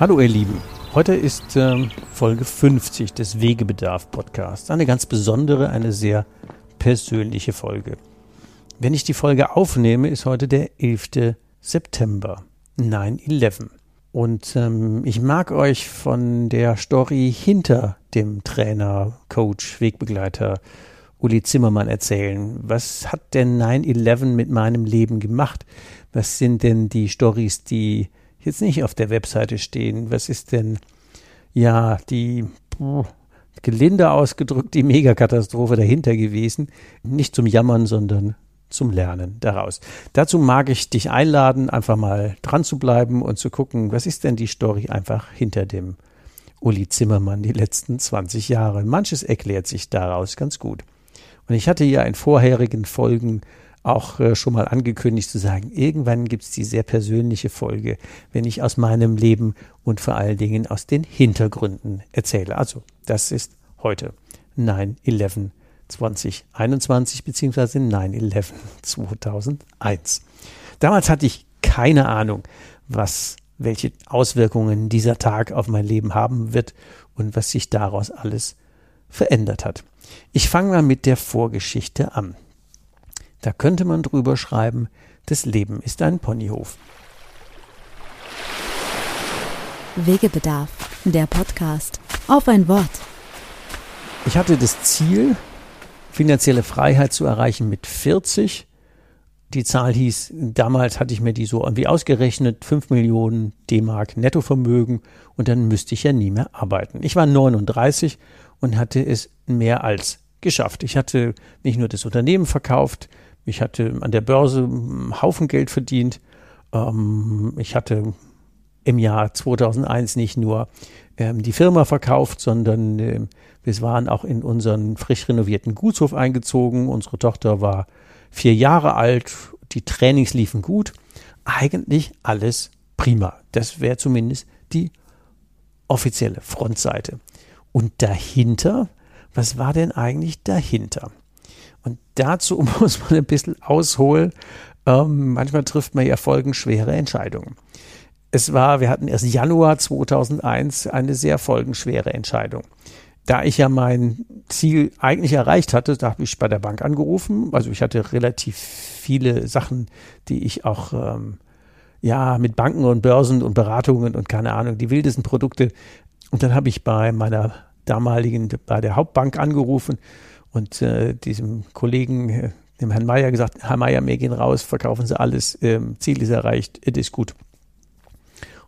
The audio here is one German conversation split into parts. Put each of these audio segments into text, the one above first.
Hallo ihr Lieben, heute ist ähm, Folge 50 des Wegebedarf Podcasts. Eine ganz besondere, eine sehr persönliche Folge. Wenn ich die Folge aufnehme, ist heute der 11. September, 9-11. Und ähm, ich mag euch von der Story hinter dem Trainer, Coach, Wegbegleiter Uli Zimmermann erzählen. Was hat denn 9-11 mit meinem Leben gemacht? Was sind denn die Stories, die jetzt nicht auf der Webseite stehen? Was ist denn, ja, die gelinde ausgedrückt, die Megakatastrophe dahinter gewesen? Nicht zum Jammern, sondern zum Lernen daraus. Dazu mag ich dich einladen, einfach mal dran zu bleiben und zu gucken, was ist denn die Story einfach hinter dem Uli Zimmermann die letzten 20 Jahre. Manches erklärt sich daraus ganz gut. Und ich hatte ja in vorherigen Folgen auch äh, schon mal angekündigt zu sagen, irgendwann gibt es die sehr persönliche Folge, wenn ich aus meinem Leben und vor allen Dingen aus den Hintergründen erzähle. Also, das ist heute 9-11 2021 beziehungsweise 9-11 2001. Damals hatte ich keine Ahnung, was, welche Auswirkungen dieser Tag auf mein Leben haben wird und was sich daraus alles verändert hat. Ich fange mal mit der Vorgeschichte an. Da könnte man drüber schreiben, das Leben ist ein Ponyhof. Wegebedarf, der Podcast. Auf ein Wort. Ich hatte das Ziel, finanzielle Freiheit zu erreichen mit 40. Die Zahl hieß, damals hatte ich mir die so irgendwie ausgerechnet, 5 Millionen D-Mark Nettovermögen und dann müsste ich ja nie mehr arbeiten. Ich war 39 und hatte es mehr als geschafft. Ich hatte nicht nur das Unternehmen verkauft, ich hatte an der Börse einen Haufen Geld verdient, ähm, ich hatte im Jahr 2001 nicht nur ähm, die Firma verkauft, sondern äh, wir waren auch in unseren frisch renovierten Gutshof eingezogen. Unsere Tochter war vier Jahre alt. Die Trainings liefen gut. Eigentlich alles prima. Das wäre zumindest die offizielle Frontseite. Und dahinter, was war denn eigentlich dahinter? Und dazu muss man ein bisschen ausholen. Ähm, manchmal trifft man ja folgenschwere Entscheidungen. Es war, wir hatten erst Januar 2001 eine sehr folgenschwere Entscheidung. Da ich ja mein Ziel eigentlich erreicht hatte, da habe ich bei der Bank angerufen. Also ich hatte relativ viele Sachen, die ich auch ähm, ja mit Banken und Börsen und Beratungen und keine Ahnung, die wildesten Produkte. Und dann habe ich bei meiner damaligen, bei der Hauptbank angerufen und äh, diesem Kollegen, äh, dem Herrn Meier gesagt, Herr Meier, wir gehen raus, verkaufen Sie alles, ähm, Ziel ist erreicht, es ist gut.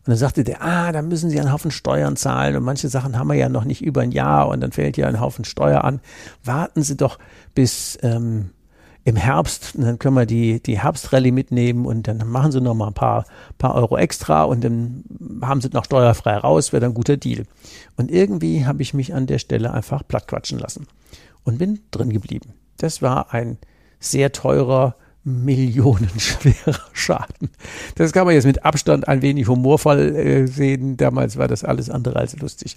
Und dann sagte der, ah, da müssen Sie einen Haufen Steuern zahlen und manche Sachen haben wir ja noch nicht über ein Jahr und dann fällt ja ein Haufen Steuer an. Warten Sie doch bis ähm, im Herbst dann können wir die, die Herbstrallye mitnehmen und dann machen Sie noch mal ein paar, paar Euro extra und dann haben Sie noch steuerfrei raus, wäre dann ein guter Deal. Und irgendwie habe ich mich an der Stelle einfach plattquatschen lassen und bin drin geblieben. Das war ein sehr teurer millionenschwerer Schaden. Das kann man jetzt mit Abstand ein wenig humorvoll äh, sehen. Damals war das alles andere als lustig.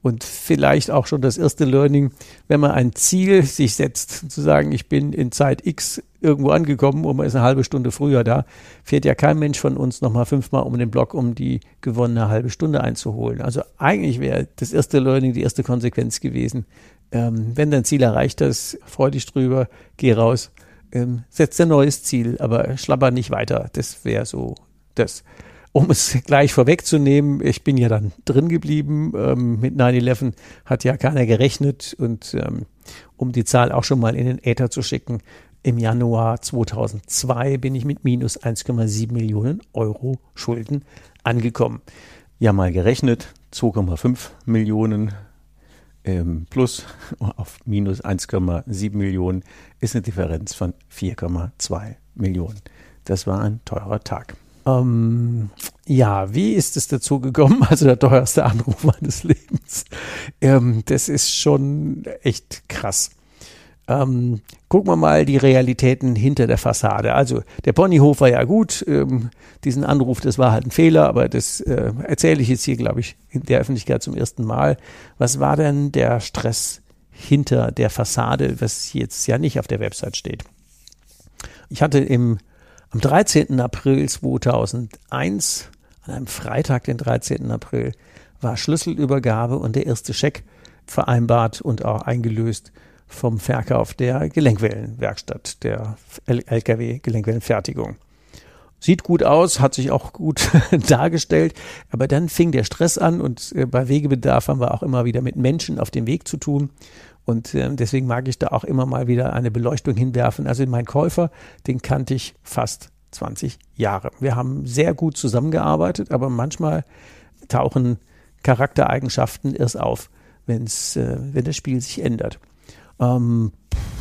Und vielleicht auch schon das erste Learning, wenn man ein Ziel sich setzt, zu sagen, ich bin in Zeit X irgendwo angekommen und man ist eine halbe Stunde früher da, fährt ja kein Mensch von uns nochmal fünfmal um den Block, um die gewonnene halbe Stunde einzuholen. Also eigentlich wäre das erste Learning die erste Konsequenz gewesen. Ähm, wenn dein Ziel erreicht ist, freu dich drüber, geh raus ähm, setzt ein neues Ziel, aber schlapper nicht weiter. Das wäre so das. um es gleich vorwegzunehmen, ich bin ja dann drin geblieben. Ähm, mit 9-11 hat ja keiner gerechnet und ähm, um die Zahl auch schon mal in den Äther zu schicken, im Januar 2002 bin ich mit minus 1,7 Millionen Euro Schulden angekommen. Ja, mal gerechnet, 2,5 Millionen ähm, plus auf minus 1,7 Millionen ist eine Differenz von 4,2 Millionen. Das war ein teurer Tag. Ähm, ja, wie ist es dazu gekommen? Also der teuerste Anruf meines Lebens. Ähm, das ist schon echt krass. Ähm, gucken wir mal die Realitäten hinter der Fassade. Also der Ponyhof war ja gut. Ähm, diesen Anruf, das war halt ein Fehler, aber das äh, erzähle ich jetzt hier, glaube ich, in der Öffentlichkeit zum ersten Mal. Was war denn der Stress hinter der Fassade, was jetzt ja nicht auf der Website steht? Ich hatte im am 13. April 2001, an einem Freitag, den 13. April, war Schlüsselübergabe und der erste Scheck vereinbart und auch eingelöst vom Verkauf der Gelenkwellenwerkstatt, der Lkw-Gelenkwellenfertigung. Sieht gut aus, hat sich auch gut dargestellt, aber dann fing der Stress an und äh, bei Wegebedarf haben wir auch immer wieder mit Menschen auf dem Weg zu tun. Und äh, deswegen mag ich da auch immer mal wieder eine Beleuchtung hinwerfen. Also mein Käufer, den kannte ich fast 20 Jahre. Wir haben sehr gut zusammengearbeitet, aber manchmal tauchen Charaktereigenschaften erst auf, wenn's, äh, wenn das Spiel sich ändert. Ähm,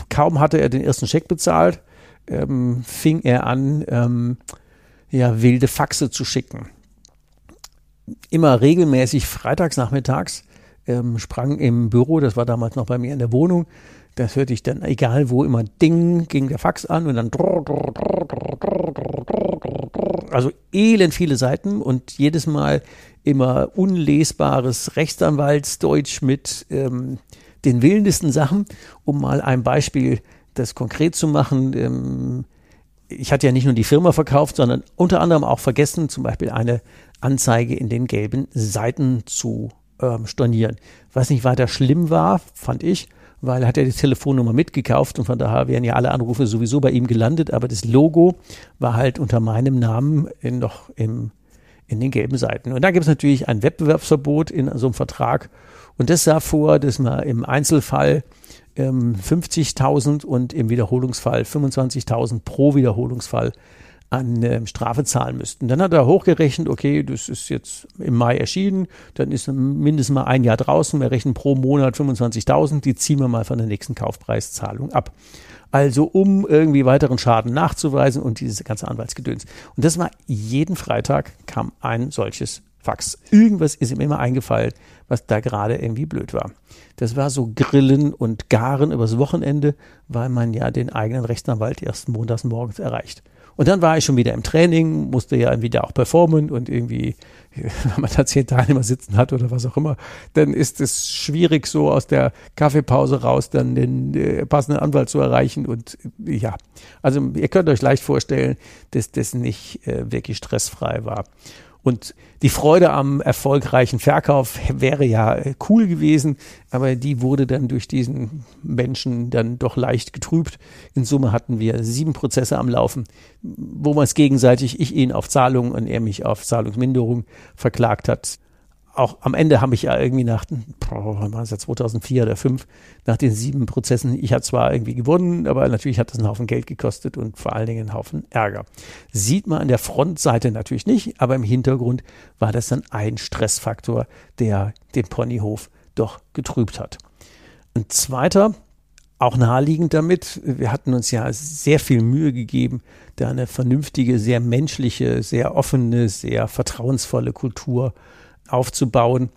kaum hatte er den ersten Scheck bezahlt, ähm, fing er an, ähm, ja, wilde Faxe zu schicken. Immer regelmäßig freitags nachmittags ähm, sprang im Büro, das war damals noch bei mir in der Wohnung, das hörte ich dann, egal wo, immer Ding, ging der Fax an und dann also elend viele Seiten und jedes Mal immer unlesbares Rechtsanwaltsdeutsch mit ähm, den wildesten Sachen, um mal ein Beispiel, das konkret zu machen. Ähm, ich hatte ja nicht nur die Firma verkauft, sondern unter anderem auch vergessen, zum Beispiel eine Anzeige in den gelben Seiten zu ähm, stornieren. Was nicht weiter schlimm war, fand ich, weil er hat ja die Telefonnummer mitgekauft und von daher wären ja alle Anrufe sowieso bei ihm gelandet, aber das Logo war halt unter meinem Namen in, noch im, in den gelben Seiten. Und da gibt es natürlich ein Wettbewerbsverbot in so einem Vertrag und das sah vor, dass man im Einzelfall ähm, 50.000 und im Wiederholungsfall 25.000 pro Wiederholungsfall an äh, Strafe zahlen müssten. Dann hat er hochgerechnet, okay, das ist jetzt im Mai erschienen, dann ist mindestens mal ein Jahr draußen, wir rechnen pro Monat 25.000, die ziehen wir mal von der nächsten Kaufpreiszahlung ab. Also um irgendwie weiteren Schaden nachzuweisen und dieses ganze Anwaltsgedöns. Und das war jeden Freitag kam ein solches Fax. Irgendwas ist ihm immer eingefallen, was da gerade irgendwie blöd war. Das war so Grillen und Garen übers Wochenende, weil man ja den eigenen Rechtsanwalt erst montags morgens erreicht. Und dann war ich schon wieder im Training, musste ja wieder auch performen und irgendwie, wenn man da zehn Teilnehmer sitzen hat oder was auch immer, dann ist es schwierig, so aus der Kaffeepause raus dann den äh, passenden Anwalt zu erreichen. Und äh, ja, also ihr könnt euch leicht vorstellen, dass das nicht äh, wirklich stressfrei war. Und die Freude am erfolgreichen Verkauf wäre ja cool gewesen, aber die wurde dann durch diesen Menschen dann doch leicht getrübt. In Summe hatten wir sieben Prozesse am Laufen, wo man es gegenseitig, ich ihn auf Zahlung und er mich auf Zahlungsminderung verklagt hat auch am Ende habe ich ja irgendwie nach, boah, war es ja 2004 oder 2005, nach den sieben Prozessen, ich habe zwar irgendwie gewonnen, aber natürlich hat das einen Haufen Geld gekostet und vor allen Dingen einen Haufen Ärger. Sieht man an der Frontseite natürlich nicht, aber im Hintergrund war das dann ein Stressfaktor, der den Ponyhof doch getrübt hat. Ein zweiter, auch naheliegend damit, wir hatten uns ja sehr viel Mühe gegeben, da eine vernünftige, sehr menschliche, sehr offene, sehr vertrauensvolle Kultur aufzubauen.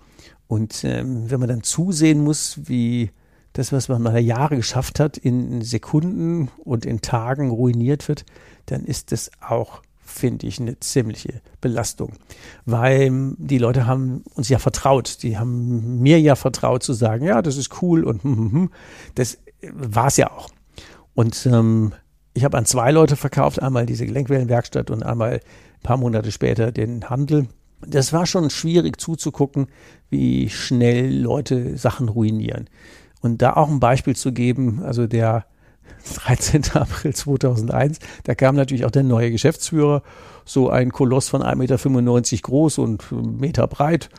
Und ähm, wenn man dann zusehen muss, wie das, was man mal Jahre geschafft hat, in Sekunden und in Tagen ruiniert wird, dann ist das auch, finde ich, eine ziemliche Belastung. Weil die Leute haben uns ja vertraut. Die haben mir ja vertraut zu sagen, ja, das ist cool und hm, hm, hm. das war es ja auch. Und ähm, ich habe an zwei Leute verkauft, einmal diese Gelenkwellenwerkstatt und einmal ein paar Monate später den Handel das war schon schwierig zuzugucken, wie schnell Leute Sachen ruinieren. Und da auch ein Beispiel zu geben, also der 13. April 2001, da kam natürlich auch der neue Geschäftsführer, so ein Koloss von 1,95 Meter groß und Meter breit,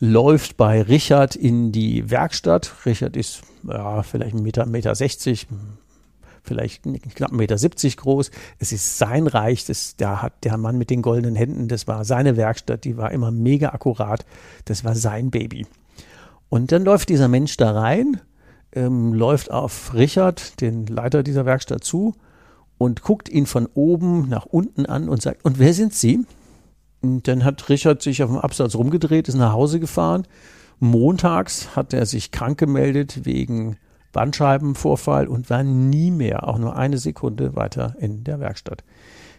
läuft bei Richard in die Werkstatt. Richard ist ja, vielleicht 1,60 Meter, Meter 60, vielleicht knapp 1,70 Meter groß. Es ist sein Reich, das, da hat der Mann mit den goldenen Händen, das war seine Werkstatt, die war immer mega akkurat, das war sein Baby. Und dann läuft dieser Mensch da rein, ähm, läuft auf Richard, den Leiter dieser Werkstatt, zu und guckt ihn von oben nach unten an und sagt, und wer sind Sie? Und dann hat Richard sich auf dem Absatz rumgedreht, ist nach Hause gefahren. Montags hat er sich krank gemeldet wegen Bandscheibenvorfall und war nie mehr, auch nur eine Sekunde weiter in der Werkstatt.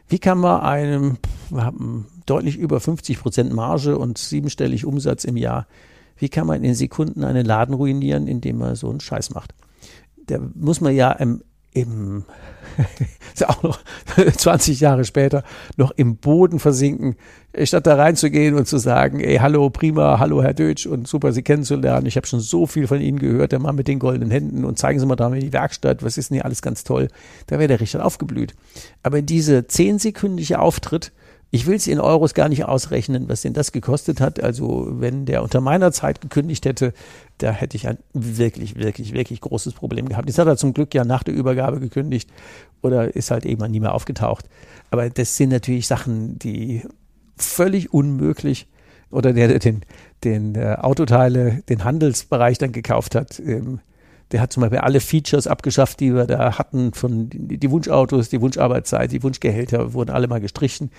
Wie kann man einem, wir haben deutlich über 50 Prozent Marge und siebenstellig Umsatz im Jahr, wie kann man in Sekunden einen Laden ruinieren, indem man so einen Scheiß macht? Da muss man ja im, im auch noch 20 Jahre später, noch im Boden versinken, statt da reinzugehen und zu sagen, ey, hallo, prima, hallo, Herr Deutsch und super, Sie kennenzulernen. Ich habe schon so viel von Ihnen gehört, der Mann mit den goldenen Händen und zeigen Sie mal da mal die Werkstatt, was ist denn hier alles ganz toll. Da wäre der Richard aufgeblüht. Aber diese zehnsekündige Auftritt, ich will es in Euros gar nicht ausrechnen, was denn das gekostet hat. Also wenn der unter meiner Zeit gekündigt hätte, da hätte ich ein wirklich, wirklich, wirklich großes Problem gehabt. Jetzt hat er zum Glück ja nach der Übergabe gekündigt oder ist halt irgendwann nie mehr aufgetaucht. Aber das sind natürlich Sachen, die völlig unmöglich oder der, der den, den äh, Autoteile, den Handelsbereich dann gekauft hat, ähm, der hat zum Beispiel alle Features abgeschafft, die wir da hatten, von die Wunschautos, die Wunscharbeitszeit, die Wunschgehälter wurden alle mal gestrichen.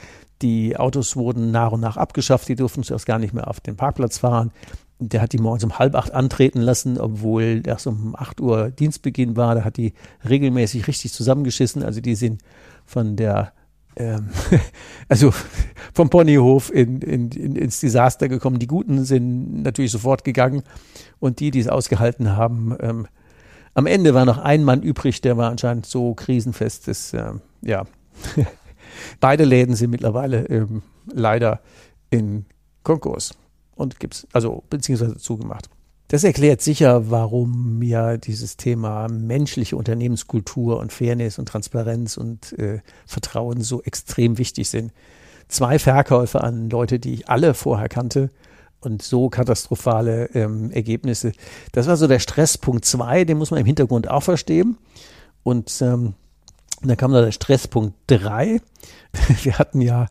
Die Autos wurden nach und nach abgeschafft, die durften zuerst gar nicht mehr auf den Parkplatz fahren. Der hat die morgens um halb acht antreten lassen, obwohl erst um acht Uhr Dienstbeginn war. Da hat die regelmäßig richtig zusammengeschissen. Also die sind von der ähm, also vom Ponyhof in, in, in, ins Desaster gekommen. Die Guten sind natürlich sofort gegangen und die, die es ausgehalten haben, ähm, am Ende war noch ein Mann übrig, der war anscheinend so krisenfest, dass, ähm, ja, beide Läden sind mittlerweile ähm, leider in Konkurs und gibt's, also beziehungsweise zugemacht. Das erklärt sicher, warum mir dieses Thema menschliche Unternehmenskultur und Fairness und Transparenz und äh, Vertrauen so extrem wichtig sind. Zwei Verkäufe an Leute, die ich alle vorher kannte und so katastrophale ähm, Ergebnisse. Das war so der Stresspunkt zwei, den muss man im Hintergrund auch verstehen. Und ähm, dann kam da der Stresspunkt drei. Wir hatten ja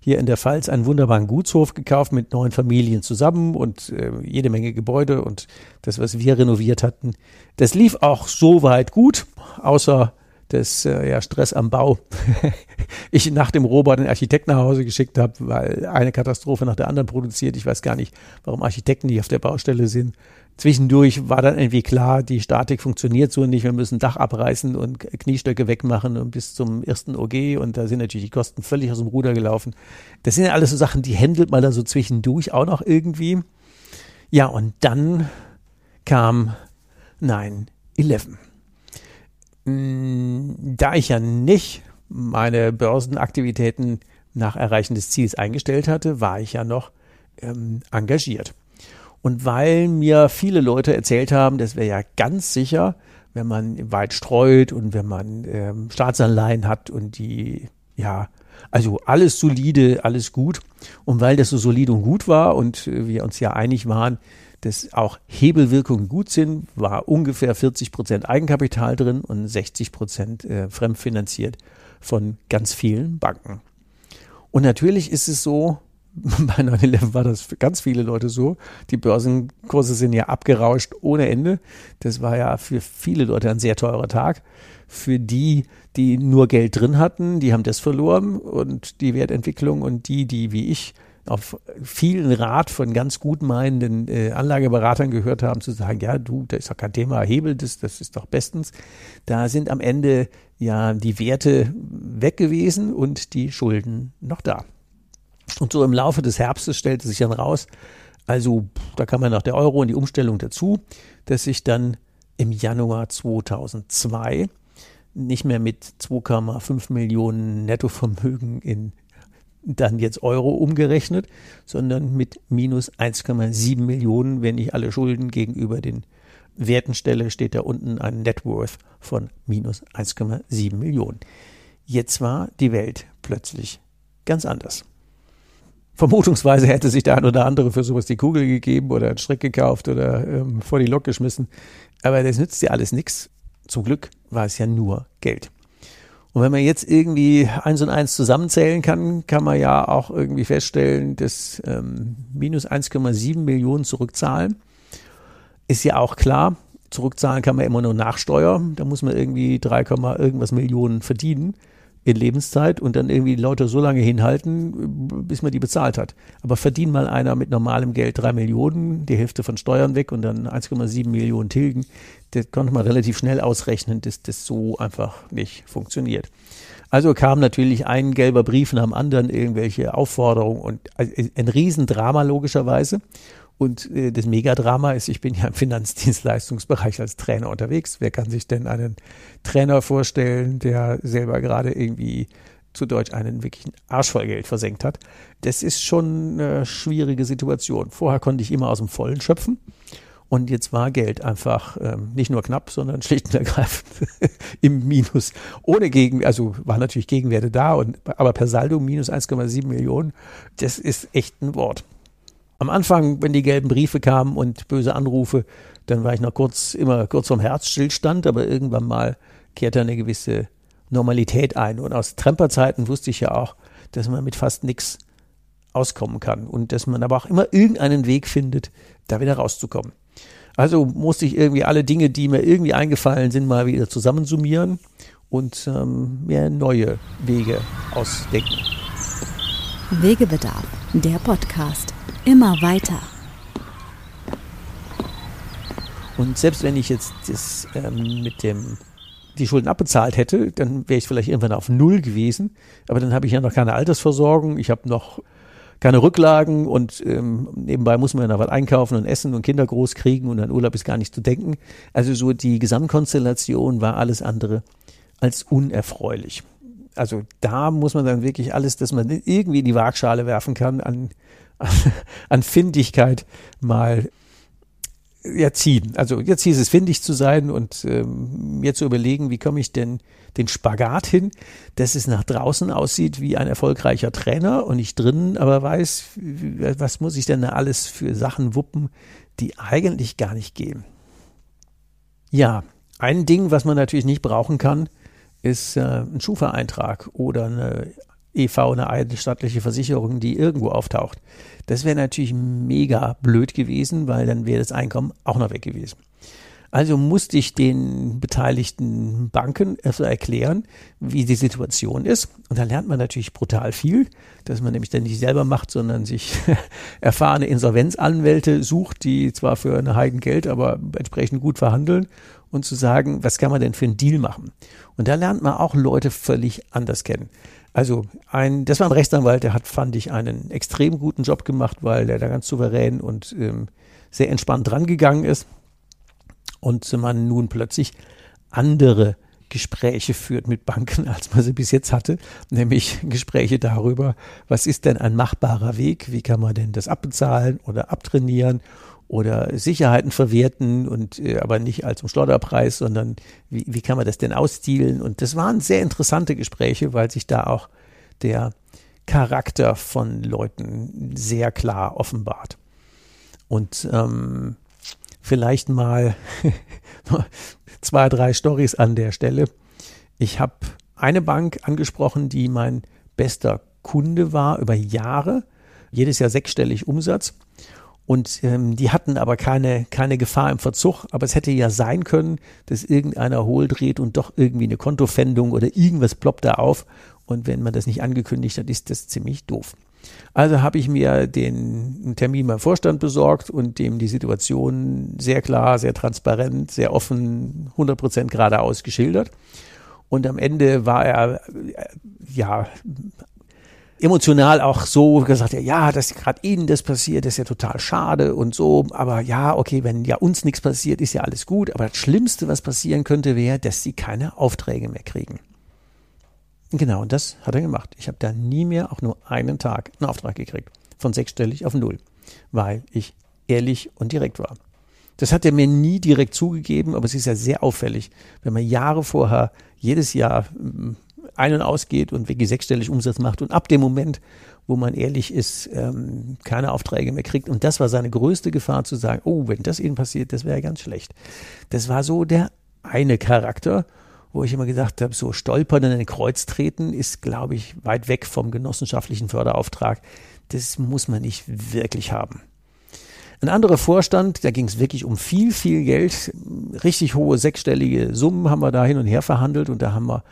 hier in der Pfalz einen wunderbaren Gutshof gekauft mit neun Familien zusammen und äh, jede Menge Gebäude und das, was wir renoviert hatten, das lief auch so weit gut, außer des äh, ja, Stress am Bau. ich nach dem Robot den Architekten nach Hause geschickt habe, weil eine Katastrophe nach der anderen produziert. Ich weiß gar nicht, warum Architekten nicht auf der Baustelle sind. Zwischendurch war dann irgendwie klar, die Statik funktioniert so nicht. Wir müssen Dach abreißen und Kniestöcke wegmachen und bis zum ersten OG. Und da sind natürlich die Kosten völlig aus dem Ruder gelaufen. Das sind ja alles so Sachen, die händelt man dann so zwischendurch auch noch irgendwie. Ja, und dann kam 9-11. Da ich ja nicht meine Börsenaktivitäten nach Erreichen des Ziels eingestellt hatte, war ich ja noch ähm, engagiert. Und weil mir viele Leute erzählt haben, das wäre ja ganz sicher, wenn man weit streut und wenn man ähm, Staatsanleihen hat und die, ja, also alles solide, alles gut. Und weil das so solide und gut war und wir uns ja einig waren, dass auch Hebelwirkungen gut sind, war ungefähr 40 Prozent Eigenkapital drin und 60 Prozent äh, fremdfinanziert von ganz vielen Banken. Und natürlich ist es so, bei 9-11 war das für ganz viele Leute so. Die Börsenkurse sind ja abgerauscht ohne Ende. Das war ja für viele Leute ein sehr teurer Tag. Für die, die nur Geld drin hatten, die haben das verloren und die Wertentwicklung und die, die wie ich auf vielen Rat von ganz gut meinenden äh, Anlageberatern gehört haben, zu sagen, ja, du, da ist doch kein Thema, Hebel, das, das ist doch bestens. Da sind am Ende ja die Werte weg gewesen und die Schulden noch da. Und so im Laufe des Herbstes stellte sich dann raus, also da kam ja noch der Euro und die Umstellung dazu, dass sich dann im Januar 2002 nicht mehr mit 2,5 Millionen Nettovermögen in dann jetzt Euro umgerechnet, sondern mit minus 1,7 Millionen, wenn ich alle Schulden gegenüber den Werten stelle, steht da unten ein Net Worth von minus 1,7 Millionen. Jetzt war die Welt plötzlich ganz anders. Vermutungsweise hätte sich der ein oder andere für sowas die Kugel gegeben oder einen Strick gekauft oder ähm, vor die Lok geschmissen. Aber das nützt ja alles nichts. Zum Glück war es ja nur Geld. Und wenn man jetzt irgendwie eins und eins zusammenzählen kann, kann man ja auch irgendwie feststellen, dass ähm, minus 1,7 Millionen zurückzahlen. Ist ja auch klar, zurückzahlen kann man immer nur nach Steuer. Da muss man irgendwie 3, irgendwas Millionen verdienen in Lebenszeit und dann irgendwie die Leute so lange hinhalten, bis man die bezahlt hat. Aber verdient mal einer mit normalem Geld drei Millionen, die Hälfte von Steuern weg und dann 1,7 Millionen tilgen, das konnte man relativ schnell ausrechnen, dass das so einfach nicht funktioniert. Also kam natürlich ein gelber Brief nach dem anderen, irgendwelche Aufforderungen und ein Riesendrama logischerweise. Und äh, das Megadrama ist, ich bin ja im Finanzdienstleistungsbereich als Trainer unterwegs. Wer kann sich denn einen Trainer vorstellen, der selber gerade irgendwie zu Deutsch einen wirklichen Arsch voll Geld versenkt hat? Das ist schon eine schwierige Situation. Vorher konnte ich immer aus dem Vollen schöpfen. Und jetzt war Geld einfach ähm, nicht nur knapp, sondern schlicht und ergreifend im Minus. Ohne Gegen, also war natürlich Gegenwerte da, und, aber per Saldo minus 1,7 Millionen. Das ist echt ein Wort. Am Anfang, wenn die gelben Briefe kamen und böse Anrufe, dann war ich noch kurz, immer kurz vom Herzstillstand, aber irgendwann mal kehrte eine gewisse Normalität ein. Und aus Tremperzeiten wusste ich ja auch, dass man mit fast nichts auskommen kann und dass man aber auch immer irgendeinen Weg findet, da wieder rauszukommen. Also musste ich irgendwie alle Dinge, die mir irgendwie eingefallen sind, mal wieder zusammensummieren und ähm, mir neue Wege ausdenken. Wegebedarf, der Podcast. Immer weiter. Und selbst wenn ich jetzt das ähm, mit dem die Schulden abbezahlt hätte, dann wäre ich vielleicht irgendwann auf Null gewesen. Aber dann habe ich ja noch keine Altersversorgung, ich habe noch keine Rücklagen und ähm, nebenbei muss man ja noch was einkaufen und essen und Kinder groß kriegen und an Urlaub ist gar nicht zu denken. Also so die Gesamtkonstellation war alles andere als unerfreulich. Also da muss man dann wirklich alles, dass man irgendwie in die Waagschale werfen kann, an an Findigkeit mal ja, ziehen. Also jetzt hieß es findig zu sein und ähm, mir zu überlegen, wie komme ich denn den Spagat hin, dass es nach draußen aussieht wie ein erfolgreicher Trainer und ich drinnen aber weiß, was muss ich denn da alles für Sachen wuppen, die eigentlich gar nicht gehen. Ja, ein Ding, was man natürlich nicht brauchen kann, ist äh, ein Schufa-Eintrag oder eine EV, eine eigenstaatliche Versicherung, die irgendwo auftaucht. Das wäre natürlich mega blöd gewesen, weil dann wäre das Einkommen auch noch weg gewesen. Also musste ich den beteiligten Banken erklären, wie die Situation ist. Und da lernt man natürlich brutal viel, dass man nämlich dann nicht selber macht, sondern sich erfahrene Insolvenzanwälte sucht, die zwar für eine Heigen Geld, aber entsprechend gut verhandeln und zu sagen, was kann man denn für einen Deal machen? Und da lernt man auch Leute völlig anders kennen. Also ein, das war ein Rechtsanwalt, der hat, fand ich, einen extrem guten Job gemacht, weil der da ganz souverän und ähm, sehr entspannt drangegangen ist und man nun plötzlich andere Gespräche führt mit Banken, als man sie bis jetzt hatte, nämlich Gespräche darüber, was ist denn ein machbarer Weg, wie kann man denn das abbezahlen oder abtrainieren oder Sicherheiten verwerten und äh, aber nicht als um Schlotterpreis, sondern wie, wie kann man das denn ausstielen? Und das waren sehr interessante Gespräche, weil sich da auch der Charakter von Leuten sehr klar offenbart. Und ähm, vielleicht mal zwei, drei Stories an der Stelle. Ich habe eine Bank angesprochen, die mein bester Kunde war über Jahre, jedes Jahr sechsstellig Umsatz. Und ähm, die hatten aber keine, keine Gefahr im Verzug. Aber es hätte ja sein können, dass irgendeiner hohl dreht und doch irgendwie eine Kontofendung oder irgendwas ploppt da auf. Und wenn man das nicht angekündigt hat, ist das ziemlich doof. Also habe ich mir den Termin beim Vorstand besorgt und dem die Situation sehr klar, sehr transparent, sehr offen, 100 Prozent geradeaus geschildert. Und am Ende war er, äh, ja, emotional auch so gesagt, ja, ja, dass gerade Ihnen das passiert, ist ja total schade und so. Aber ja, okay, wenn ja uns nichts passiert, ist ja alles gut. Aber das Schlimmste, was passieren könnte, wäre, dass Sie keine Aufträge mehr kriegen. Genau, und das hat er gemacht. Ich habe da nie mehr auch nur einen Tag einen Auftrag gekriegt. Von sechsstellig auf null. Weil ich ehrlich und direkt war. Das hat er mir nie direkt zugegeben, aber es ist ja sehr auffällig, wenn man Jahre vorher jedes Jahr ein- und ausgeht und wirklich sechsstellig Umsatz macht und ab dem Moment, wo man ehrlich ist, ähm, keine Aufträge mehr kriegt. Und das war seine größte Gefahr zu sagen, oh, wenn das Ihnen passiert, das wäre ganz schlecht. Das war so der eine Charakter, wo ich immer gesagt habe, so stolpern in ein Kreuz treten ist, glaube ich, weit weg vom genossenschaftlichen Förderauftrag. Das muss man nicht wirklich haben. Ein anderer Vorstand, da ging es wirklich um viel, viel Geld. Richtig hohe sechsstellige Summen haben wir da hin und her verhandelt und da haben wir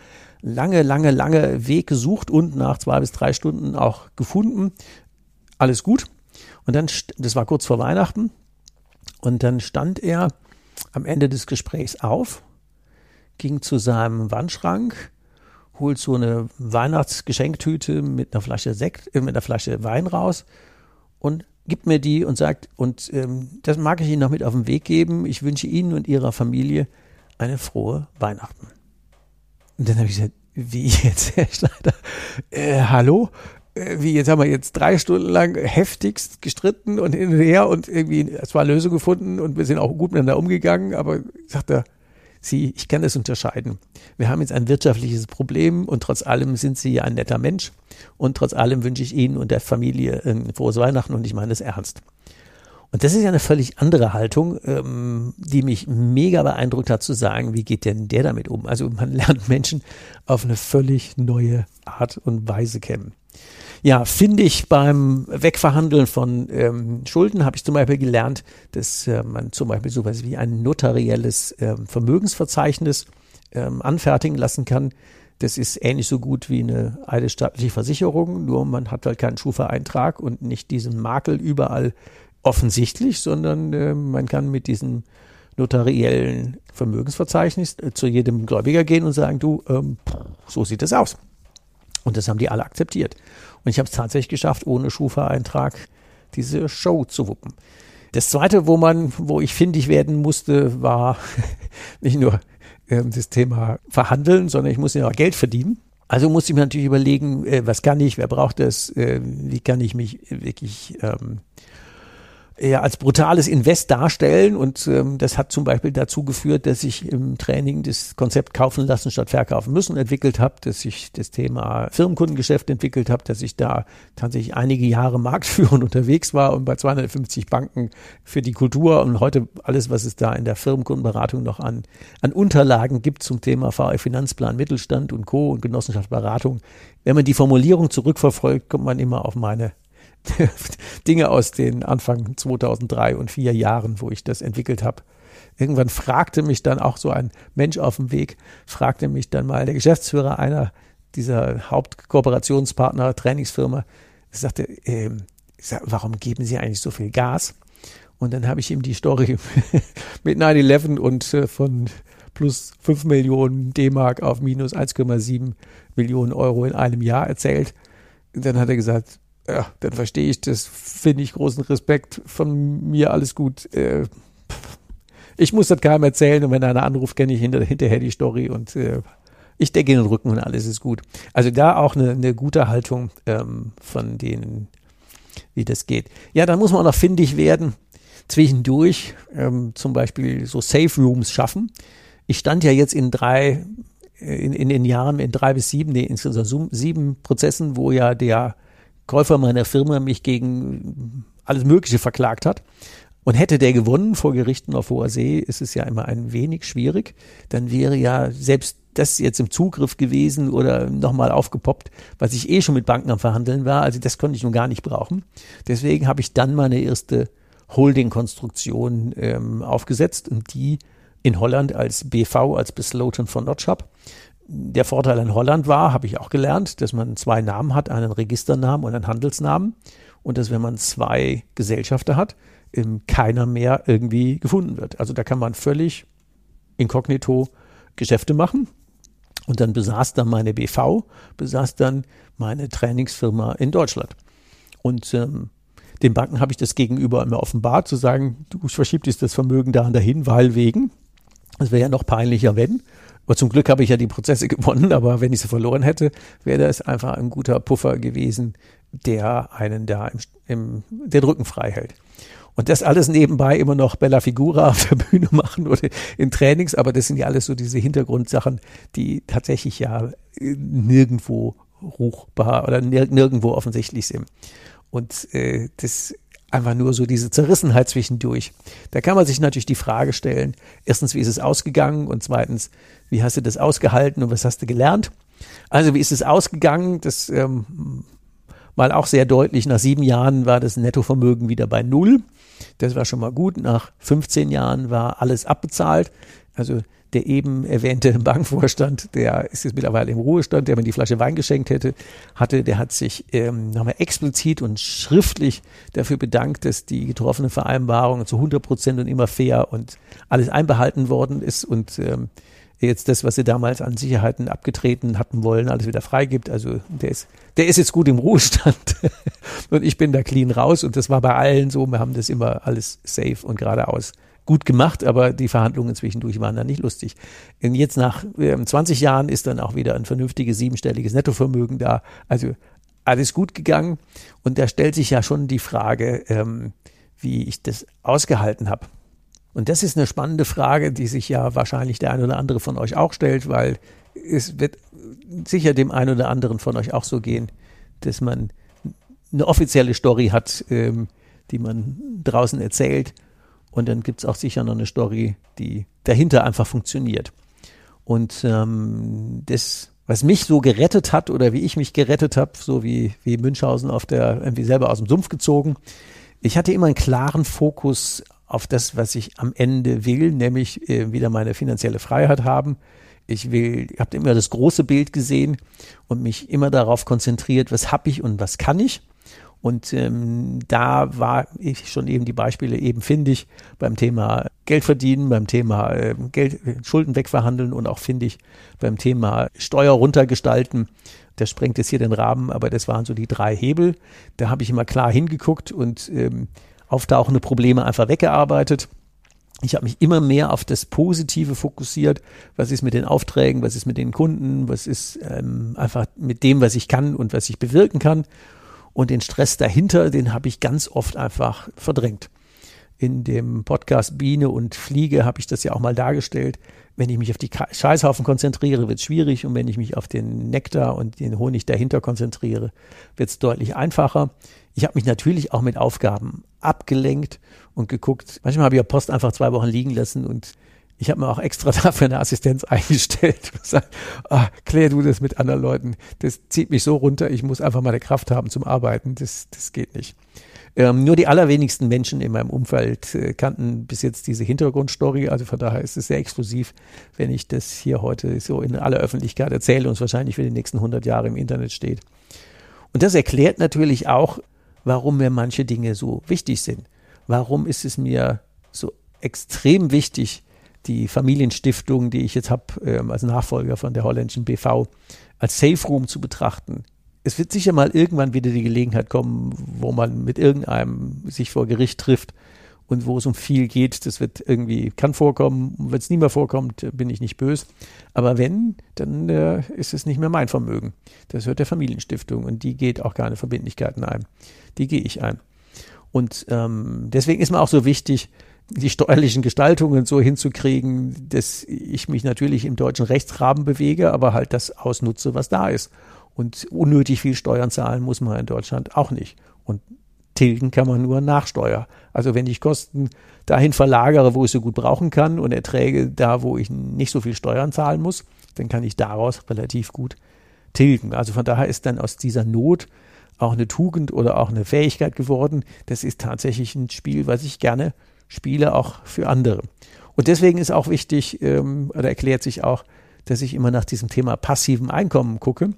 lange, lange, lange Weg gesucht und nach zwei bis drei Stunden auch gefunden. Alles gut. Und dann, das war kurz vor Weihnachten, und dann stand er am Ende des Gesprächs auf, ging zu seinem Wandschrank, holt so eine Weihnachtsgeschenktüte mit einer Flasche Sekt, äh, mit einer Flasche Wein raus und gibt mir die und sagt, und ähm, das mag ich Ihnen noch mit auf den Weg geben. Ich wünsche Ihnen und Ihrer Familie eine frohe Weihnachten. Und dann habe ich gesagt, wie jetzt, Herr Schneider? Äh, hallo? Äh, wie jetzt haben wir jetzt drei Stunden lang heftigst gestritten und hin und her und irgendwie zwar Lösung gefunden und wir sind auch gut miteinander umgegangen, aber sagt er, Sie, ich kann das unterscheiden. Wir haben jetzt ein wirtschaftliches Problem und trotz allem sind Sie ja ein netter Mensch und trotz allem wünsche ich Ihnen und der Familie ein frohes Weihnachten und ich meine es ernst. Und das ist ja eine völlig andere Haltung, ähm, die mich mega beeindruckt hat, zu sagen, wie geht denn der damit um? Also man lernt Menschen auf eine völlig neue Art und Weise kennen. Ja, finde ich beim Wegverhandeln von ähm, Schulden habe ich zum Beispiel gelernt, dass äh, man zum Beispiel sowas wie ein notarielles ähm, Vermögensverzeichnis ähm, anfertigen lassen kann. Das ist ähnlich so gut wie eine eidesstattliche Versicherung, nur man hat halt keinen Schufa-Eintrag und nicht diesen Makel überall offensichtlich, sondern äh, man kann mit diesem notariellen Vermögensverzeichnis äh, zu jedem Gläubiger gehen und sagen, du, ähm, so sieht es aus. Und das haben die alle akzeptiert. Und ich habe es tatsächlich geschafft, ohne Schufa-Eintrag diese Show zu wuppen. Das zweite, wo man, wo ich findig werden musste, war nicht nur das Thema Verhandeln, sondern ich musste ja auch Geld verdienen. Also musste ich mir natürlich überlegen, äh, was kann ich, wer braucht das, äh, wie kann ich mich wirklich ähm, eher als brutales Invest darstellen. Und ähm, das hat zum Beispiel dazu geführt, dass ich im Training das Konzept kaufen lassen statt verkaufen müssen entwickelt habe, dass ich das Thema Firmenkundengeschäft entwickelt habe, dass ich da tatsächlich einige Jahre marktführend unterwegs war und bei 250 Banken für die Kultur und heute alles, was es da in der Firmenkundenberatung noch an, an Unterlagen gibt zum Thema VR Finanzplan Mittelstand und Co. und Genossenschaftsberatung. Wenn man die Formulierung zurückverfolgt, kommt man immer auf meine Dinge aus den Anfang 2003 und vier Jahren, wo ich das entwickelt habe. Irgendwann fragte mich dann auch so ein Mensch auf dem Weg, fragte mich dann mal der Geschäftsführer einer dieser Hauptkooperationspartner, Trainingsfirma, sagte, äh, warum geben Sie eigentlich so viel Gas? Und dann habe ich ihm die Story mit 9-11 und äh, von plus 5 Millionen D-Mark auf minus 1,7 Millionen Euro in einem Jahr erzählt. Und dann hat er gesagt, ja, dann verstehe ich das, finde ich großen Respekt von mir, alles gut. Äh, ich muss das keinem erzählen und wenn einer anruft, kenne ich hinter, hinterher die Story und äh, ich decke den Rücken und alles ist gut. Also da auch eine, eine gute Haltung ähm, von denen, wie das geht. Ja, dann muss man auch noch findig werden, zwischendurch ähm, zum Beispiel so Safe Rooms schaffen. Ich stand ja jetzt in drei, in, in den Jahren, in drei bis sieben, nee, insgesamt sieben Prozessen, wo ja der Käufer meiner Firma mich gegen alles Mögliche verklagt hat. Und hätte der gewonnen vor Gerichten auf hoher See, ist es ja immer ein wenig schwierig. Dann wäre ja selbst das jetzt im Zugriff gewesen oder nochmal aufgepoppt, was ich eh schon mit Banken am Verhandeln war. Also das konnte ich nun gar nicht brauchen. Deswegen habe ich dann meine erste Holding-Konstruktion ähm, aufgesetzt und die in Holland als BV, als Besloten von Notch habe der Vorteil in Holland war, habe ich auch gelernt, dass man zwei Namen hat, einen Registernamen und einen Handelsnamen und dass wenn man zwei Gesellschafter hat, keiner mehr irgendwie gefunden wird. Also da kann man völlig inkognito Geschäfte machen. Und dann besaß dann meine BV, besaß dann meine Trainingsfirma in Deutschland. Und ähm, den Banken habe ich das gegenüber immer offenbart, zu sagen, du verschiebst das Vermögen da und dahin, weil wegen. Es wäre ja noch peinlicher, wenn. Aber zum Glück habe ich ja die Prozesse gewonnen, aber wenn ich sie verloren hätte, wäre das einfach ein guter Puffer gewesen, der einen da im, im den Rücken frei hält. Und das alles nebenbei immer noch Bella Figura auf der Bühne machen oder in Trainings, aber das sind ja alles so diese Hintergrundsachen, die tatsächlich ja nirgendwo ruchbar oder nirgendwo offensichtlich sind. Und äh, das einfach nur so diese Zerrissenheit zwischendurch. Da kann man sich natürlich die Frage stellen, erstens, wie ist es ausgegangen und zweitens, wie hast du das ausgehalten und was hast du gelernt? Also wie ist es ausgegangen? Das ähm, mal auch sehr deutlich, nach sieben Jahren war das Nettovermögen wieder bei Null. Das war schon mal gut. Nach 15 Jahren war alles abbezahlt. Also der eben erwähnte Bankvorstand, der ist jetzt mittlerweile im Ruhestand, der mir die Flasche Wein geschenkt hätte, hatte, der hat sich ähm, nochmal explizit und schriftlich dafür bedankt, dass die getroffene Vereinbarung zu 100 Prozent und immer fair und alles einbehalten worden ist und ähm, jetzt das, was sie damals an Sicherheiten abgetreten hatten wollen, alles wieder freigibt. Also der ist, der ist jetzt gut im Ruhestand und ich bin da clean raus und das war bei allen so. Wir haben das immer alles safe und geradeaus gut gemacht, aber die Verhandlungen zwischendurch waren dann nicht lustig. Und jetzt nach äh, 20 Jahren ist dann auch wieder ein vernünftiges siebenstelliges Nettovermögen da. Also alles gut gegangen und da stellt sich ja schon die Frage, ähm, wie ich das ausgehalten habe. Und das ist eine spannende Frage, die sich ja wahrscheinlich der ein oder andere von euch auch stellt, weil es wird sicher dem einen oder anderen von euch auch so gehen, dass man eine offizielle Story hat, ähm, die man draußen erzählt. Und dann gibt es auch sicher noch eine Story, die dahinter einfach funktioniert. Und ähm, das, was mich so gerettet hat oder wie ich mich gerettet habe, so wie, wie Münchhausen auf der, irgendwie selber aus dem Sumpf gezogen, ich hatte immer einen klaren Fokus auf das, was ich am Ende will, nämlich äh, wieder meine finanzielle Freiheit haben. Ich will, ich habe immer das große Bild gesehen und mich immer darauf konzentriert, was habe ich und was kann ich. Und ähm, da war ich schon eben die Beispiele eben finde ich beim Thema Geld verdienen, beim Thema äh, Geld, Schulden wegverhandeln und auch finde ich beim Thema Steuer runtergestalten. Das sprengt jetzt hier den Rahmen, aber das waren so die drei Hebel. Da habe ich immer klar hingeguckt und ähm, auftauchende Probleme einfach weggearbeitet. Ich habe mich immer mehr auf das Positive fokussiert. Was ist mit den Aufträgen, was ist mit den Kunden, was ist ähm, einfach mit dem, was ich kann und was ich bewirken kann. Und den Stress dahinter, den habe ich ganz oft einfach verdrängt. In dem Podcast Biene und Fliege habe ich das ja auch mal dargestellt. Wenn ich mich auf die Scheißhaufen konzentriere, wird es schwierig. Und wenn ich mich auf den Nektar und den Honig dahinter konzentriere, wird es deutlich einfacher. Ich habe mich natürlich auch mit Aufgaben abgelenkt und geguckt. Manchmal habe ich ja Post einfach zwei Wochen liegen lassen und ich habe mir auch extra dafür eine Assistenz eingestellt. Sagt, ah, klär du das mit anderen Leuten. Das zieht mich so runter. Ich muss einfach meine Kraft haben zum Arbeiten. Das, das geht nicht. Ähm, nur die allerwenigsten Menschen in meinem Umfeld äh, kannten bis jetzt diese Hintergrundstory. Also von daher ist es sehr exklusiv, wenn ich das hier heute so in aller Öffentlichkeit erzähle und es wahrscheinlich für die nächsten 100 Jahre im Internet steht. Und das erklärt natürlich auch, warum mir manche Dinge so wichtig sind. Warum ist es mir so extrem wichtig, die Familienstiftung, die ich jetzt habe ähm, als Nachfolger von der holländischen BV, als Safe Room zu betrachten. Es wird sicher mal irgendwann wieder die Gelegenheit kommen, wo man mit irgendeinem sich vor Gericht trifft und wo es um viel geht. Das wird irgendwie, kann vorkommen. Wenn es nie mehr vorkommt, bin ich nicht böse. Aber wenn, dann äh, ist es nicht mehr mein Vermögen. Das hört der Familienstiftung und die geht auch keine Verbindlichkeiten ein. Die gehe ich ein. Und ähm, deswegen ist mir auch so wichtig, die steuerlichen Gestaltungen so hinzukriegen, dass ich mich natürlich im deutschen Rechtsrahmen bewege, aber halt das ausnutze, was da ist. Und unnötig viel Steuern zahlen muss man in Deutschland auch nicht. Und tilgen kann man nur nach Steuer. Also wenn ich Kosten dahin verlagere, wo ich sie gut brauchen kann und Erträge da, wo ich nicht so viel Steuern zahlen muss, dann kann ich daraus relativ gut tilgen. Also von daher ist dann aus dieser Not auch eine Tugend oder auch eine Fähigkeit geworden. Das ist tatsächlich ein Spiel, was ich gerne spiele, auch für andere. Und deswegen ist auch wichtig, ähm, oder erklärt sich auch, dass ich immer nach diesem Thema passiven Einkommen gucke,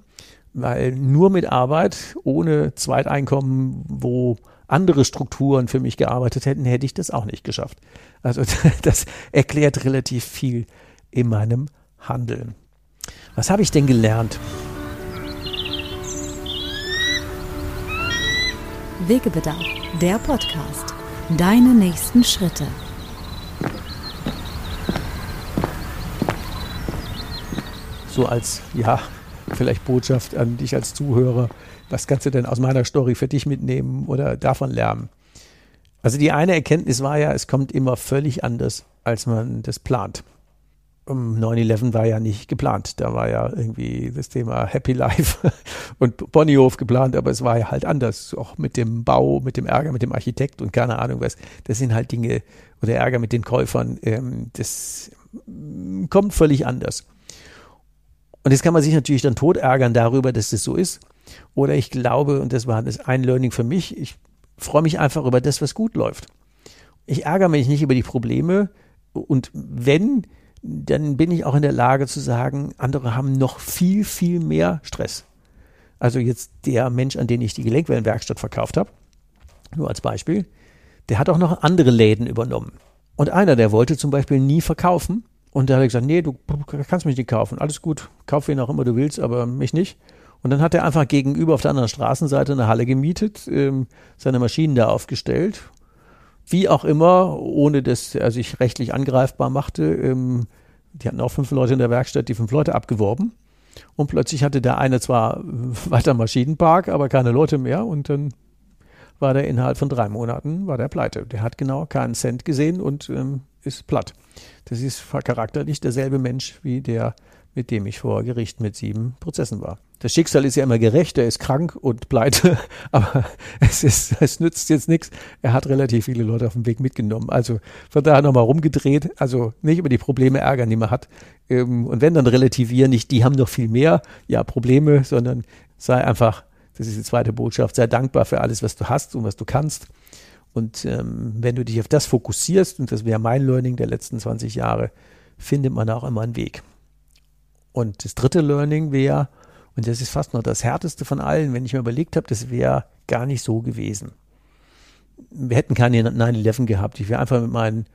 weil nur mit Arbeit, ohne Zweiteinkommen, wo andere Strukturen für mich gearbeitet hätten, hätte ich das auch nicht geschafft. Also das erklärt relativ viel in meinem Handeln. Was habe ich denn gelernt? Wegebedarf, der Podcast. Deine nächsten Schritte. So als, ja, vielleicht Botschaft an dich als Zuhörer. Was kannst du denn aus meiner Story für dich mitnehmen oder davon lernen? Also die eine Erkenntnis war ja, es kommt immer völlig anders, als man das plant. Um 9-11 war ja nicht geplant. Da war ja irgendwie das Thema Happy Life und Bonnyhof geplant, aber es war ja halt anders. Auch mit dem Bau, mit dem Ärger mit dem Architekt und keine Ahnung was. Das sind halt Dinge, oder Ärger mit den Käufern, ähm, das kommt völlig anders. Und jetzt kann man sich natürlich dann tot ärgern darüber, dass das so ist. Oder ich glaube, und das war das ein Learning für mich, ich freue mich einfach über das, was gut läuft. Ich ärgere mich nicht über die Probleme und wenn, dann bin ich auch in der Lage zu sagen, andere haben noch viel, viel mehr Stress. Also jetzt der Mensch, an den ich die Gelenkwellenwerkstatt verkauft habe, nur als Beispiel, der hat auch noch andere Läden übernommen. Und einer, der wollte zum Beispiel nie verkaufen. Und da hat er gesagt, nee, du kannst mich nicht kaufen. Alles gut, kauf wen auch immer du willst, aber mich nicht. Und dann hat er einfach gegenüber auf der anderen Straßenseite eine Halle gemietet, ähm, seine Maschinen da aufgestellt. Wie auch immer, ohne dass er sich rechtlich angreifbar machte. Ähm, die hatten auch fünf Leute in der Werkstatt, die fünf Leute abgeworben. Und plötzlich hatte der eine zwar weiter Maschinenpark, aber keine Leute mehr. Und dann war der innerhalb von drei Monaten war der pleite. Der hat genau keinen Cent gesehen und ähm, ist platt. Das ist charakterlich derselbe Mensch wie der, mit dem ich vor Gericht mit sieben Prozessen war. Das Schicksal ist ja immer gerecht, er ist krank und pleite, aber es, ist, es nützt jetzt nichts. Er hat relativ viele Leute auf dem Weg mitgenommen. Also von daher nochmal rumgedreht. Also nicht über die Probleme ärgern, die man hat. Ähm, und wenn dann relativieren, nicht die haben noch viel mehr, ja, Probleme, sondern sei einfach das ist die zweite Botschaft. Sei dankbar für alles, was du hast und was du kannst. Und ähm, wenn du dich auf das fokussierst, und das wäre mein Learning der letzten 20 Jahre, findet man auch immer einen Weg. Und das dritte Learning wäre, und das ist fast noch das härteste von allen, wenn ich mir überlegt habe, das wäre gar nicht so gewesen. Wir hätten keine 9-11 gehabt. Ich wäre einfach mit meinen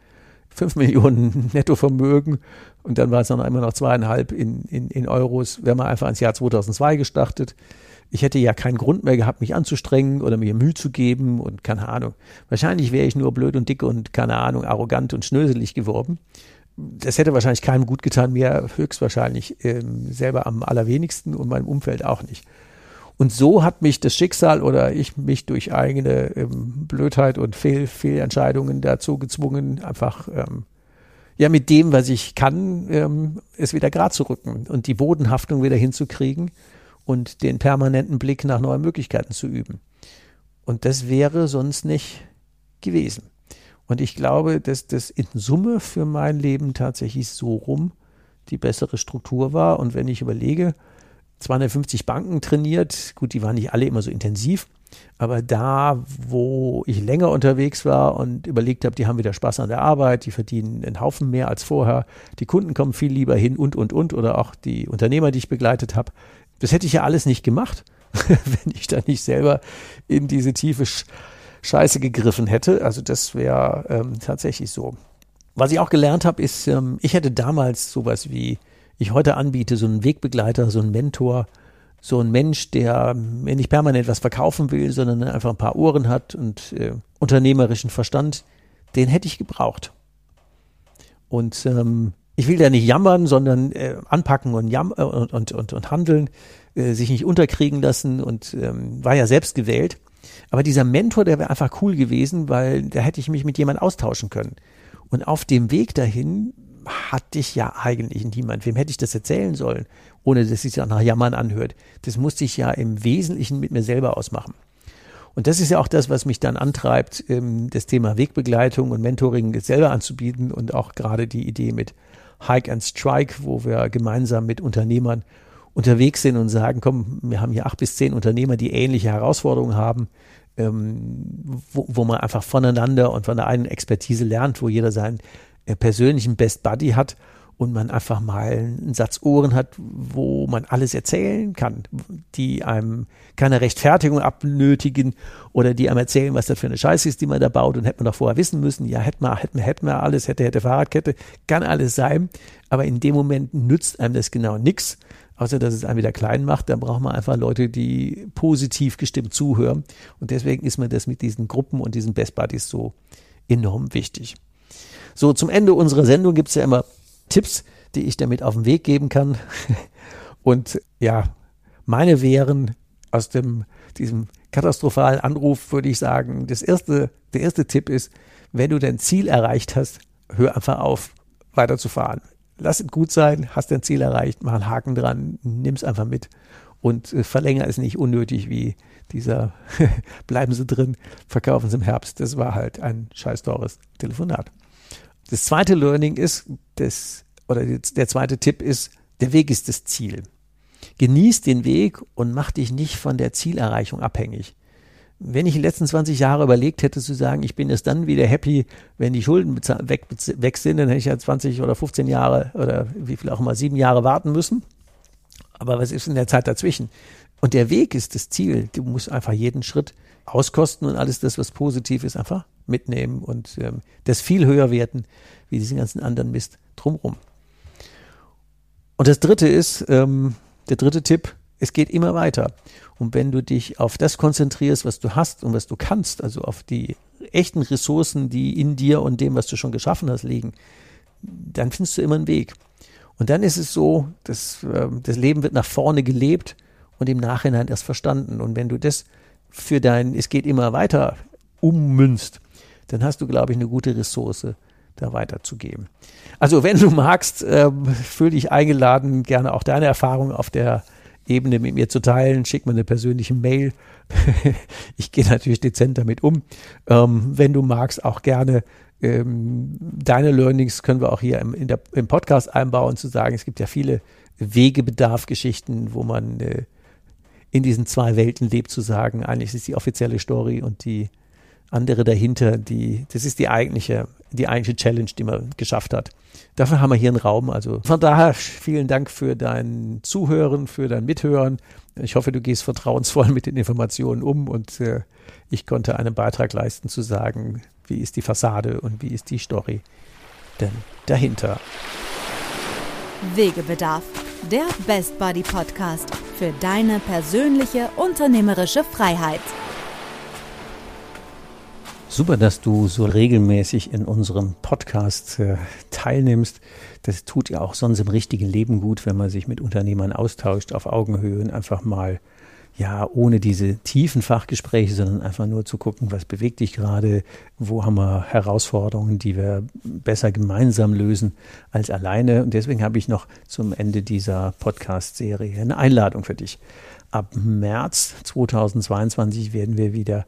5 Millionen Nettovermögen und dann war es dann immer noch zweieinhalb in, in, in Euros, wäre man einfach ins Jahr 2002 gestartet ich hätte ja keinen Grund mehr gehabt, mich anzustrengen oder mir Mühe zu geben und keine Ahnung. Wahrscheinlich wäre ich nur blöd und dick und keine Ahnung, arrogant und schnöselig geworden. Das hätte wahrscheinlich keinem gut getan, mir höchstwahrscheinlich ähm, selber am allerwenigsten und meinem Umfeld auch nicht. Und so hat mich das Schicksal oder ich mich durch eigene ähm, Blödheit und Fehl, Fehlentscheidungen dazu gezwungen, einfach ähm, ja mit dem, was ich kann, ähm, es wieder grad zu rücken und die Bodenhaftung wieder hinzukriegen und den permanenten Blick nach neuen Möglichkeiten zu üben. Und das wäre sonst nicht gewesen. Und ich glaube, dass das in Summe für mein Leben tatsächlich so rum die bessere Struktur war. Und wenn ich überlege, 250 Banken trainiert, gut, die waren nicht alle immer so intensiv, aber da, wo ich länger unterwegs war und überlegt habe, die haben wieder Spaß an der Arbeit, die verdienen einen Haufen mehr als vorher, die Kunden kommen viel lieber hin und, und, und, oder auch die Unternehmer, die ich begleitet habe, das hätte ich ja alles nicht gemacht, wenn ich da nicht selber in diese tiefe Scheiße gegriffen hätte. Also das wäre ähm, tatsächlich so. Was ich auch gelernt habe, ist, ähm, ich hätte damals sowas wie ich heute anbiete, so einen Wegbegleiter, so einen Mentor, so ein Mensch, der mir nicht permanent was verkaufen will, sondern einfach ein paar Ohren hat und äh, unternehmerischen Verstand, den hätte ich gebraucht. Und ähm, ich will da nicht jammern, sondern äh, anpacken und, jam äh, und, und, und, und handeln, äh, sich nicht unterkriegen lassen und ähm, war ja selbst gewählt. Aber dieser Mentor, der wäre einfach cool gewesen, weil da hätte ich mich mit jemandem austauschen können. Und auf dem Weg dahin hatte ich ja eigentlich niemand. Wem hätte ich das erzählen sollen, ohne dass es sich nach Jammern anhört? Das musste ich ja im Wesentlichen mit mir selber ausmachen. Und das ist ja auch das, was mich dann antreibt, ähm, das Thema Wegbegleitung und Mentoring selber anzubieten und auch gerade die Idee mit Hike and Strike, wo wir gemeinsam mit Unternehmern unterwegs sind und sagen, komm, wir haben hier acht bis zehn Unternehmer, die ähnliche Herausforderungen haben, ähm, wo, wo man einfach voneinander und von der einen Expertise lernt, wo jeder seinen äh, persönlichen Best Buddy hat und man einfach mal einen Satz Ohren hat, wo man alles erzählen kann, die einem keine Rechtfertigung abnötigen oder die einem erzählen, was das für eine Scheiße ist, die man da baut und hätte man doch vorher wissen müssen, ja, hätte man, hätte man, hätte man alles, hätte, hätte Fahrradkette, kann alles sein, aber in dem Moment nützt einem das genau nichts, außer dass es einen wieder klein macht, dann braucht man einfach Leute, die positiv gestimmt zuhören und deswegen ist mir das mit diesen Gruppen und diesen Best Buddies so enorm wichtig. So, zum Ende unserer Sendung gibt es ja immer Tipps, die ich damit auf den Weg geben kann. Und ja, meine wären aus dem, diesem katastrophalen Anruf, würde ich sagen, das erste, der erste Tipp ist, wenn du dein Ziel erreicht hast, hör einfach auf, weiterzufahren. Lass es gut sein, hast dein Ziel erreicht, mach einen Haken dran, nimm es einfach mit und äh, verlänger es nicht unnötig wie dieser bleiben Sie drin, verkaufen Sie im Herbst. Das war halt ein scheiß teures Telefonat. Das zweite Learning ist, das, oder der zweite Tipp ist, der Weg ist das Ziel. Genieß den Weg und mach dich nicht von der Zielerreichung abhängig. Wenn ich die letzten 20 Jahre überlegt hätte zu sagen, ich bin erst dann wieder happy, wenn die Schulden weg, weg sind, dann hätte ich ja 20 oder 15 Jahre oder wie viel auch immer, sieben Jahre warten müssen. Aber was ist in der Zeit dazwischen? Und der Weg ist das Ziel. Du musst einfach jeden Schritt auskosten und alles das, was positiv ist, einfach mitnehmen und ähm, das viel höher werten, wie diesen ganzen anderen Mist drumrum. Und das dritte ist, ähm, der dritte Tipp, es geht immer weiter. Und wenn du dich auf das konzentrierst, was du hast und was du kannst, also auf die echten Ressourcen, die in dir und dem, was du schon geschaffen hast, liegen, dann findest du immer einen Weg. Und dann ist es so, dass äh, das Leben wird nach vorne gelebt und im Nachhinein erst verstanden. Und wenn du das für dein Es geht immer weiter ummünzt, dann hast du, glaube ich, eine gute Ressource, da weiterzugeben. Also wenn du magst, äh, fühl dich eingeladen, gerne auch deine Erfahrung auf der Ebene mit mir zu teilen. Schick mir eine persönliche Mail. ich gehe natürlich dezent damit um. Ähm, wenn du magst, auch gerne ähm, deine Learnings können wir auch hier im, der, im Podcast einbauen, zu sagen, es gibt ja viele Wegebedarf-Geschichten, wo man äh, in diesen zwei Welten lebt, zu sagen, eigentlich ist die offizielle Story und die andere dahinter, die, das ist die eigentliche, die eigentliche Challenge, die man geschafft hat. Dafür haben wir hier einen Raum. Also von daher vielen Dank für dein Zuhören, für dein Mithören. Ich hoffe, du gehst vertrauensvoll mit den Informationen um und äh, ich konnte einen Beitrag leisten zu sagen, wie ist die Fassade und wie ist die Story denn dahinter. Wegebedarf, der Best Buddy Podcast für deine persönliche unternehmerische Freiheit. Super, dass du so regelmäßig in unserem Podcast äh, teilnimmst. Das tut ja auch sonst im richtigen Leben gut, wenn man sich mit Unternehmern austauscht, auf Augenhöhe und einfach mal ja, ohne diese tiefen Fachgespräche, sondern einfach nur zu gucken, was bewegt dich gerade, wo haben wir Herausforderungen, die wir besser gemeinsam lösen als alleine. Und deswegen habe ich noch zum Ende dieser Podcast-Serie eine Einladung für dich. Ab März 2022 werden wir wieder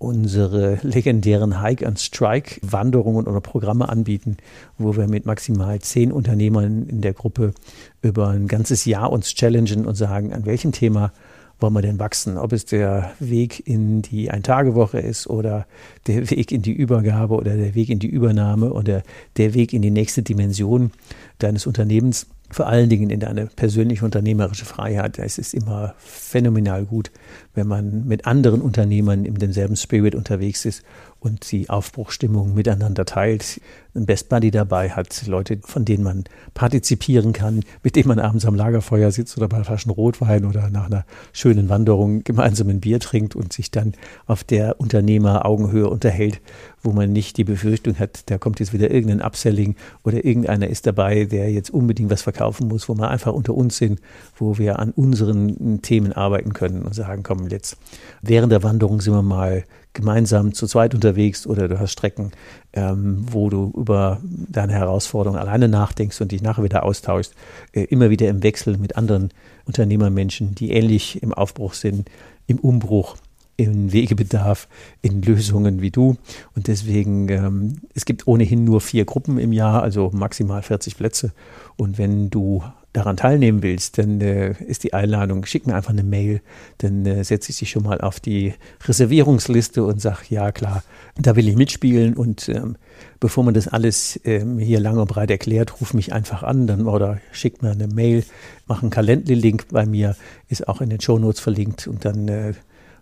unsere legendären Hike and Strike Wanderungen oder Programme anbieten, wo wir mit maximal zehn Unternehmern in der Gruppe über ein ganzes Jahr uns challengen und sagen, an welchem Thema wollen wir denn wachsen? Ob es der Weg in die Ein-Tage-Woche ist oder der Weg in die Übergabe oder der Weg in die Übernahme oder der Weg in die nächste Dimension deines Unternehmens. Vor allen Dingen in deine persönliche unternehmerische Freiheit. Es ist immer phänomenal gut, wenn man mit anderen Unternehmern in demselben Spirit unterwegs ist und die Aufbruchstimmung miteinander teilt. Ein Best Buddy dabei hat, Leute, von denen man partizipieren kann, mit denen man abends am Lagerfeuer sitzt oder bei Flaschen Rotwein oder nach einer schönen Wanderung gemeinsam ein Bier trinkt und sich dann auf der Unternehmer-Augenhöhe unterhält, wo man nicht die Befürchtung hat, da kommt jetzt wieder irgendein Upselling oder irgendeiner ist dabei, der jetzt unbedingt was verkaufen muss, wo wir einfach unter uns sind, wo wir an unseren Themen arbeiten können und sagen, komm, jetzt während der Wanderung sind wir mal gemeinsam zu zweit unterwegs oder du hast Strecken, ähm, wo du über deine Herausforderungen alleine nachdenkst und dich nachher wieder austauschst, äh, immer wieder im Wechsel mit anderen Unternehmermenschen, die ähnlich im Aufbruch sind, im Umbruch in Wegebedarf, in Lösungen wie du. Und deswegen, ähm, es gibt ohnehin nur vier Gruppen im Jahr, also maximal 40 Plätze. Und wenn du daran teilnehmen willst, dann äh, ist die Einladung, schick mir einfach eine Mail, dann äh, setze ich dich schon mal auf die Reservierungsliste und sag, ja klar, da will ich mitspielen und ähm, bevor man das alles ähm, hier lang und breit erklärt, ruf mich einfach an dann, oder schick mir eine Mail, mach einen Calendly-Link bei mir, ist auch in den Show Notes verlinkt und dann äh,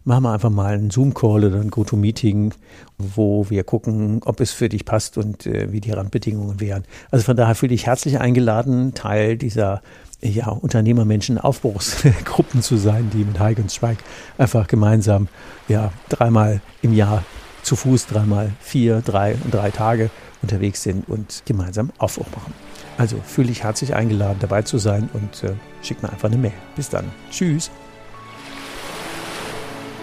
machen wir einfach mal einen Zoom-Call oder ein GoToMeeting, wo wir gucken, ob es für dich passt und äh, wie die Randbedingungen wären. Also von daher fühle ich herzlich eingeladen, Teil dieser ja, Unternehmermenschen-Aufbruchsgruppen zu sein, die mit Heike und Schweig einfach gemeinsam ja, dreimal im Jahr zu Fuß, dreimal vier, drei und drei Tage unterwegs sind und gemeinsam Aufbruch machen. Also fühle dich herzlich eingeladen, dabei zu sein und äh, schick mir einfach eine Mail. Bis dann. Tschüss.